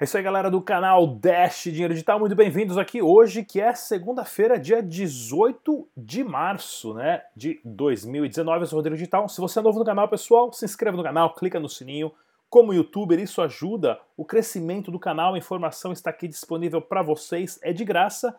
É isso aí, galera do canal Dash Dinheiro Digital, muito bem-vindos aqui hoje, que é segunda-feira, dia 18 de março, né, de 2019. Eu sou o Rodrigo Digital. Se você é novo no canal, pessoal, se inscreva no canal, clica no sininho. Como youtuber, isso ajuda o crescimento do canal, a informação está aqui disponível para vocês, é de graça.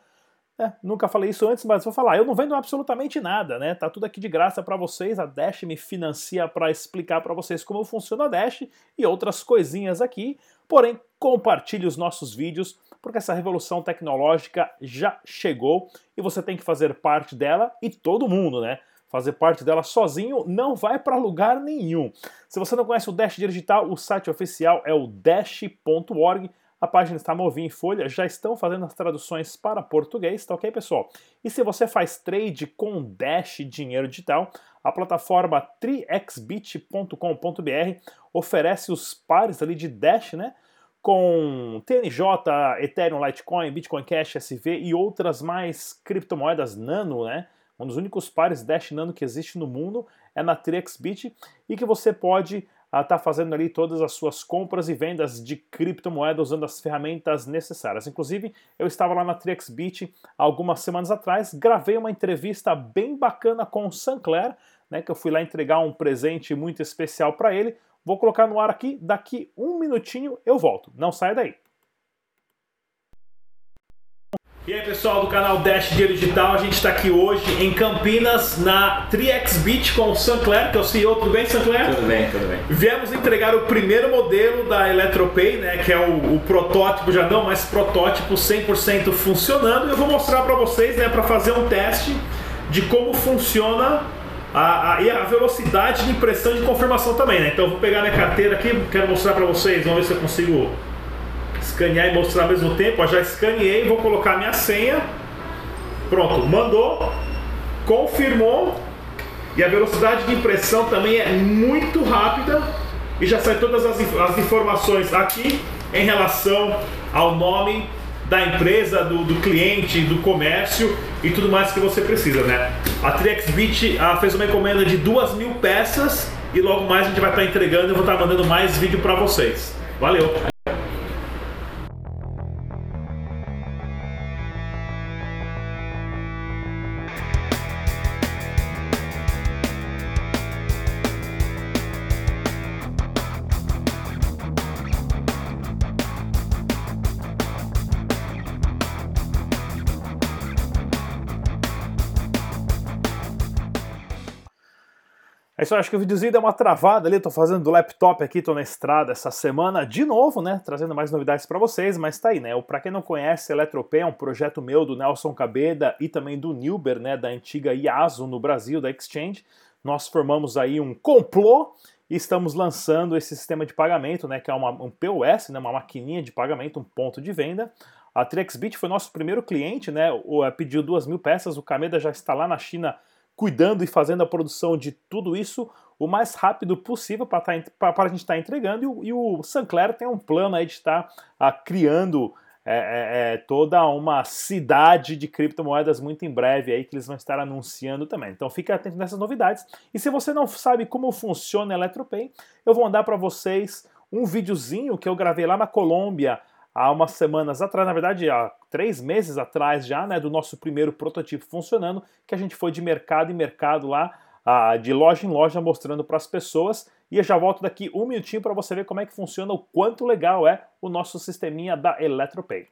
É, nunca falei isso antes, mas vou falar. Eu não vendo absolutamente nada, né? Tá tudo aqui de graça para vocês. A Dash me financia para explicar para vocês como funciona a Dash e outras coisinhas aqui. Porém, compartilhe os nossos vídeos, porque essa revolução tecnológica já chegou e você tem que fazer parte dela e todo mundo, né? Fazer parte dela sozinho não vai para lugar nenhum. Se você não conhece o Dash Digital, o site oficial é o dash.org. A página está novinha em folha, já estão fazendo as traduções para português, tá ok, pessoal? E se você faz trade com Dash Dinheiro Digital, a plataforma triexbit.com.br oferece os pares ali de Dash, né? Com TNJ, Ethereum, Litecoin, Bitcoin Cash, SV e outras mais criptomoedas nano, né? Um dos únicos pares Dash Nano que existe no mundo é na TriXBit e que você pode estar tá fazendo ali todas as suas compras e vendas de criptomoedas usando as ferramentas necessárias. Inclusive, eu estava lá na TriXBit algumas semanas atrás, gravei uma entrevista bem bacana com o Sancler, né, que eu fui lá entregar um presente muito especial para ele. Vou colocar no ar aqui, daqui um minutinho eu volto. Não saia daí. E aí pessoal do canal Dash Dinheiro Digital, a gente está aqui hoje em Campinas na TriXBit com o Sancler, que é o CEO. Tudo bem, Sancler? Tudo bem, tudo bem. Viemos entregar o primeiro modelo da Eletropay, né, que é o, o protótipo, já não, mas protótipo 100% funcionando. E eu vou mostrar para vocês, né, para fazer um teste de como funciona a, a, e a velocidade de impressão de confirmação também, né? Então eu vou pegar minha carteira aqui, quero mostrar para vocês, vamos ver se eu consigo escanear e mostrar ao mesmo tempo. Ó, já escaneei, vou colocar minha senha. Pronto, mandou, confirmou e a velocidade de impressão também é muito rápida e já sai todas as, as informações aqui em relação ao nome da empresa, do, do, cliente, do comércio e tudo mais que você precisa, né? A TriXBit ah, fez uma encomenda de duas mil peças e logo mais a gente vai estar entregando e vou estar mandando mais vídeo para vocês. Valeu! É isso, acho que o videozinho deu uma travada ali, tô fazendo do laptop aqui, tô na estrada essa semana de novo, né, trazendo mais novidades para vocês, mas tá aí, né, para quem não conhece, Eletropay é um projeto meu do Nelson Cabeda e também do Nilber, né, da antiga IASO no Brasil, da Exchange. Nós formamos aí um complô e estamos lançando esse sistema de pagamento, né, que é uma, um POS, né, uma maquininha de pagamento, um ponto de venda. A TriXBit foi nosso primeiro cliente, né, pediu duas mil peças, o Cabeda já está lá na China cuidando e fazendo a produção de tudo isso o mais rápido possível para tá, a gente estar tá entregando. E o, e o Sancler tem um plano aí de estar ah, criando é, é, é, toda uma cidade de criptomoedas muito em breve aí que eles vão estar anunciando também. Então fique atento nessas novidades. E se você não sabe como funciona a Eletropay, eu vou mandar para vocês um videozinho que eu gravei lá na Colômbia há umas semanas atrás, na verdade há três meses atrás já, né, do nosso primeiro prototipo funcionando, que a gente foi de mercado em mercado lá, de loja em loja, mostrando para as pessoas. E eu já volto daqui um minutinho para você ver como é que funciona, o quanto legal é o nosso sisteminha da Eletropay.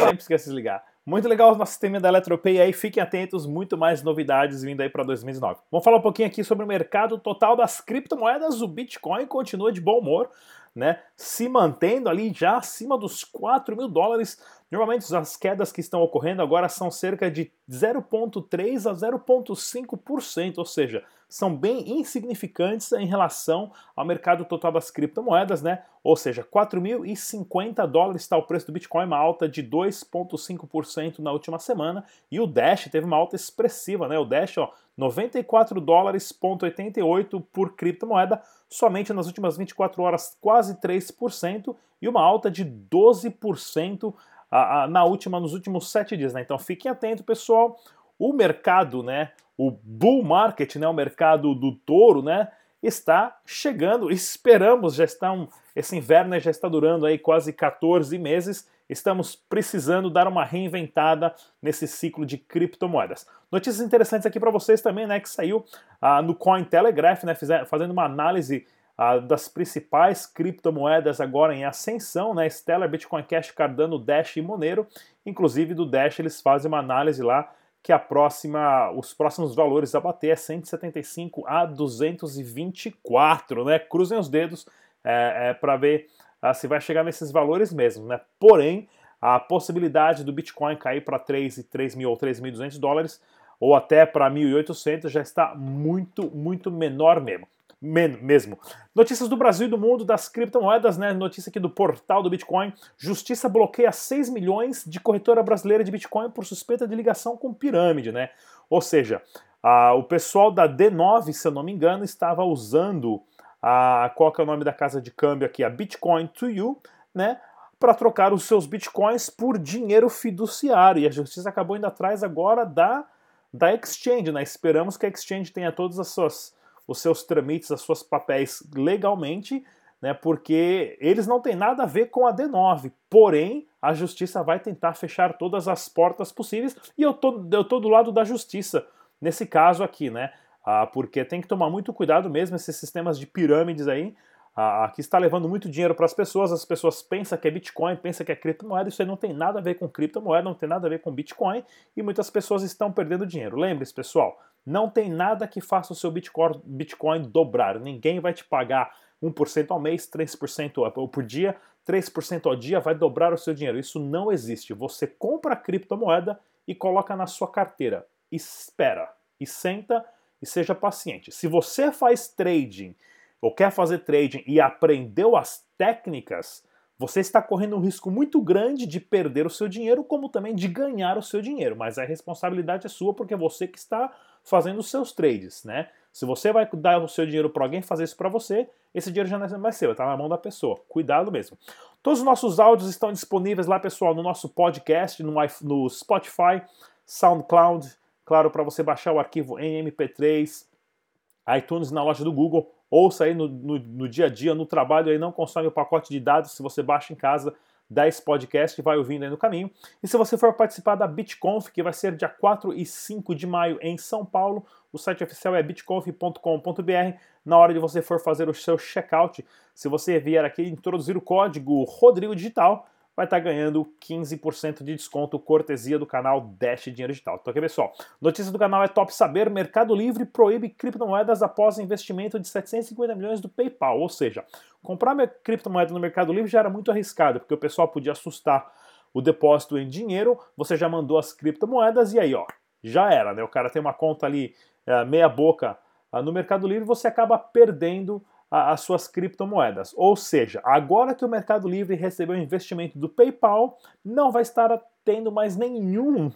Sempre esquece de ligar. Muito legal o nosso sistema da Eletropay aí, fiquem atentos, muito mais novidades vindo aí para 2019. Vamos falar um pouquinho aqui sobre o mercado total das criptomoedas. O Bitcoin continua de bom humor, né? Se mantendo ali já acima dos 4 mil dólares. Normalmente as quedas que estão ocorrendo agora são cerca de 0,3 a 0,5%, ou seja, são bem insignificantes em relação ao mercado total das criptomoedas, né? Ou seja, 4.050 dólares está o preço do Bitcoin, uma alta de 2,5% na última semana, e o Dash teve uma alta expressiva, né? O Dash, ó, 94 dólares, 88 por criptomoeda, somente nas últimas 24 horas, quase 3%, e uma alta de 12% a, a, na última, nos últimos sete dias, né? Então fiquem atentos, pessoal. O mercado, né? O bull market, né? O mercado do touro, né? Está chegando. Esperamos, já está um, esse inverno já está durando aí quase 14 meses. Estamos precisando dar uma reinventada nesse ciclo de criptomoedas. Notícias interessantes aqui para vocês também, né? Que saiu ah, no Cointelegraph, né? fazendo uma análise das principais criptomoedas agora em ascensão, né? Stellar, Bitcoin Cash, Cardano, Dash e Monero. Inclusive do Dash eles fazem uma análise lá que a próxima, os próximos valores a bater é 175 a 224, né? Cruzem os dedos é, é, para ver ah, se vai chegar nesses valores mesmo, né? Porém, a possibilidade do Bitcoin cair para 3 e 3 mil ou 3.200 dólares ou até para 1.800 já está muito, muito menor mesmo mesmo. Notícias do Brasil e do mundo das criptomoedas, né? Notícia aqui do portal do Bitcoin. Justiça bloqueia 6 milhões de corretora brasileira de Bitcoin por suspeita de ligação com pirâmide, né? Ou seja, a, o pessoal da D9, se eu não me engano, estava usando a qual é o nome da casa de câmbio aqui, a Bitcoin to You, né? Para trocar os seus bitcoins por dinheiro fiduciário. E a justiça acabou indo atrás agora da, da exchange, né? Esperamos que a exchange tenha todas as suas os seus trâmites, as suas papéis legalmente, né, porque eles não têm nada a ver com a D9. Porém, a justiça vai tentar fechar todas as portas possíveis e eu tô, eu tô do lado da justiça nesse caso aqui, né? Ah, porque tem que tomar muito cuidado mesmo esses sistemas de pirâmides aí, ah, que está levando muito dinheiro para as pessoas. As pessoas pensam que é Bitcoin, pensam que é criptomoeda. Isso aí não tem nada a ver com criptomoeda, não tem nada a ver com Bitcoin e muitas pessoas estão perdendo dinheiro. Lembre-se, pessoal, não tem nada que faça o seu Bitcoin, dobrar. Ninguém vai te pagar 1% ao mês, 3% por dia, 3% ao dia vai dobrar o seu dinheiro. Isso não existe. Você compra a criptomoeda e coloca na sua carteira. Espera e senta e seja paciente. Se você faz trading ou quer fazer trading e aprendeu as técnicas, você está correndo um risco muito grande de perder o seu dinheiro, como também de ganhar o seu dinheiro. Mas a responsabilidade é sua porque é você que está fazendo os seus trades, né? Se você vai dar o seu dinheiro para alguém fazer isso para você, esse dinheiro já não é mais seu, está na mão da pessoa. Cuidado mesmo. Todos os nossos áudios estão disponíveis lá, pessoal, no nosso podcast, no, no Spotify, SoundCloud, claro, para você baixar o arquivo em MP3, iTunes na loja do Google ouça aí no, no, no, dia a dia, no trabalho, aí não consome o pacote de dados, se você baixa em casa, dá esse podcast vai ouvindo aí no caminho. E se você for participar da BitConf, que vai ser dia 4 e 5 de maio em São Paulo, o site oficial é bitconf.com.br. Na hora de você for fazer o seu checkout, se você vier aqui introduzir o código Rodrigo Digital, vai estar tá ganhando 15% de desconto cortesia do canal Dash Dinheiro Digital. Então aqui pessoal, notícia do canal é top saber, Mercado Livre proíbe criptomoedas após investimento de 750 milhões do PayPal, ou seja, comprar criptomoeda no Mercado Livre já era muito arriscado, porque o pessoal podia assustar o depósito em dinheiro, você já mandou as criptomoedas e aí ó, já era, né? O cara tem uma conta ali é, meia boca ah, no Mercado Livre, você acaba perdendo as suas criptomoedas. Ou seja, agora que o Mercado Livre recebeu o investimento do PayPal, não vai estar tendo mais nenhum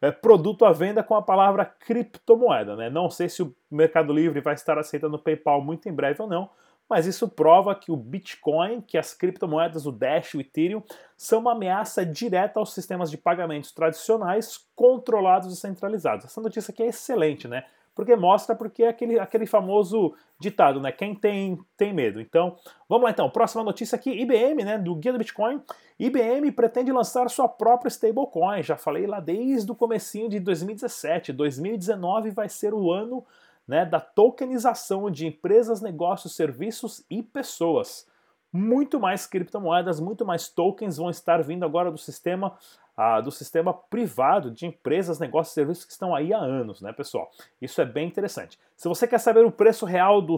é, produto à venda com a palavra criptomoeda. Né? Não sei se o Mercado Livre vai estar aceitando o PayPal muito em breve ou não, mas isso prova que o Bitcoin, que as criptomoedas, o Dash, o Ethereum, são uma ameaça direta aos sistemas de pagamentos tradicionais, controlados e centralizados. Essa notícia aqui é excelente, né? Porque mostra porque é aquele, aquele famoso ditado, né? Quem tem, tem medo. Então, vamos lá então. Próxima notícia aqui, IBM, né? Do Guia do Bitcoin. IBM pretende lançar sua própria stablecoin. Já falei lá desde o comecinho de 2017. 2019 vai ser o ano né, da tokenização de empresas, negócios, serviços e pessoas. muito mais criptomoedas, muito mais tokens vão estar vindo agora do sistema ah, do sistema privado de empresas, negócios e serviços que estão aí há anos, né, pessoal? Isso é bem interessante. Se você quer saber o preço real do,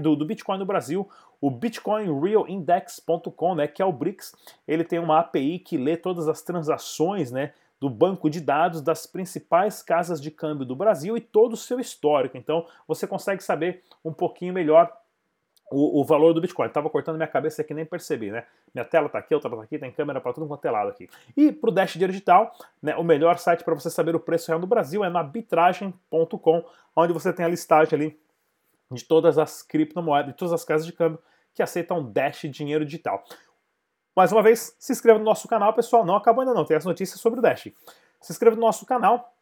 do, do Bitcoin no Brasil, o BitcoinRealIndex.com, né, que é o BRICS, ele tem uma API que lê todas as transações, né, do banco de dados das principais casas de câmbio do Brasil e todo o seu histórico. Então você consegue saber um pouquinho melhor o, o valor do Bitcoin. Tava cortando minha cabeça aqui nem percebi, né? Minha tela tá aqui, outra tá aqui, tem câmera para tudo quanto é lado aqui. E pro Dash Digital, né, o melhor site para você saber o preço real do Brasil é na bitragem.com, onde você tem a listagem ali de todas as criptomoedas, de todas as casas de câmbio que aceitam Dash dinheiro digital. Mais uma vez, se inscreva no nosso canal, pessoal. Não acabou ainda não, tem as notícias sobre o Dash. Se inscreva no nosso canal,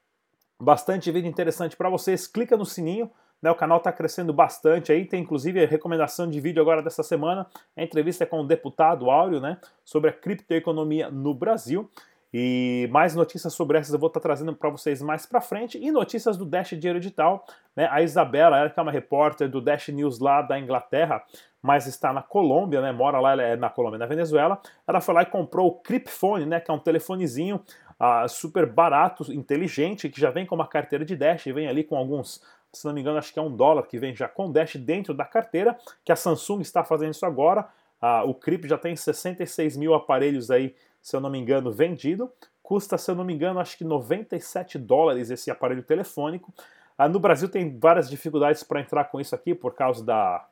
bastante vídeo interessante para vocês. Clica no sininho, né, o canal está crescendo bastante aí, tem inclusive a recomendação de vídeo agora dessa semana. A entrevista é com o deputado Áureo, né, sobre a criptoeconomia no Brasil. E mais notícias sobre essas eu vou estar tá trazendo para vocês mais para frente. E notícias do Dash Dinheiro Digital. Né? A Isabela, ela que é uma repórter do Dash News lá da Inglaterra, mas está na Colômbia, né? Mora lá, é na Colômbia, na Venezuela. Ela foi lá e comprou o Cripphone, né? Que é um telefonezinho uh, super barato, inteligente, que já vem com uma carteira de Dash, vem ali com alguns, se não me engano, acho que é um dólar que vem já com Dash dentro da carteira, que a Samsung está fazendo isso agora. Uh, o Crip já tem 66 mil aparelhos aí, se eu não me engano, vendido. Custa, se eu não me engano, acho que 97 dólares esse aparelho telefônico. Uh, no Brasil tem várias dificuldades para entrar com isso aqui por causa da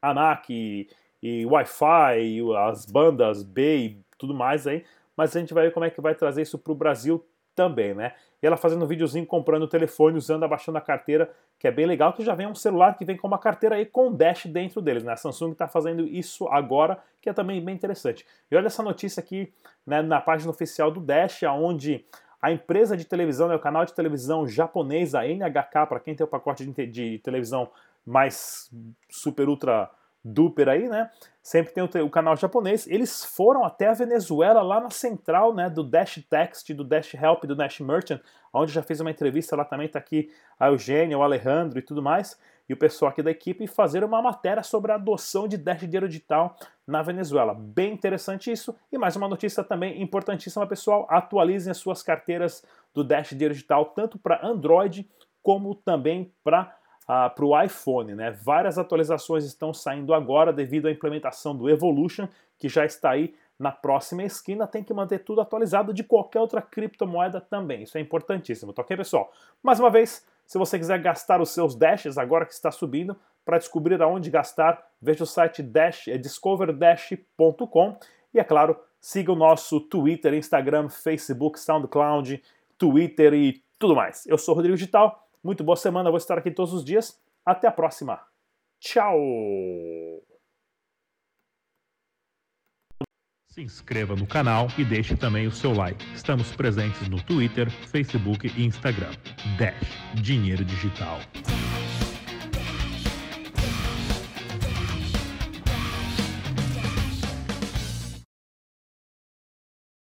ANAC e, e Wi-Fi, as bandas B e tudo mais aí, mas a gente vai ver como é que vai trazer isso para o Brasil também, né? E ela fazendo um videozinho comprando o telefone, usando, abaixando a carteira, que é bem legal, que já vem um celular que vem com uma carteira aí com Dash dentro deles, né? A Samsung está fazendo isso agora, que é também bem interessante. E olha essa notícia aqui né, na página oficial do Dash, onde a empresa de televisão, né, o canal de televisão japonês, a NHK, para quem tem o pacote de, de televisão mais super ultra duper aí, né? Sempre tem o, o, canal japonês. Eles foram até a Venezuela, lá na central, né, do Dash Text, do Dash Help, do Dash Merchant, onde já fez uma entrevista lá também, tá aqui a Eugênia, o Alejandro e tudo mais, e o pessoal aqui da equipe fazer uma matéria sobre a adoção de Dash dinheiro digital na Venezuela. Bem interessante isso. E mais uma notícia também importantíssima, pessoal, atualizem as suas carteiras do Dash dinheiro digital tanto para Android como também para uh, para o iPhone. Né? Várias atualizações estão saindo agora devido à implementação do Evolution, que já está aí na próxima esquina. Tem que manter tudo atualizado de qualquer outra criptomoeda também. Isso é importantíssimo, tá ok, pessoal? Mais uma vez, se você quiser gastar os seus dashes agora que está subindo, para descobrir aonde gastar, veja o site dash, é discoverdash.com e, é claro, siga o nosso Twitter, Instagram, Facebook, SoundCloud, Twitter e tudo mais. Eu sou Rodrigo Digital muito boa semana, vou estar aqui todos os dias. Até a próxima. Tchau! Se inscreva no canal e deixe também o seu like. Estamos presentes no Twitter, Facebook e Instagram. Dash Dinheiro Digital.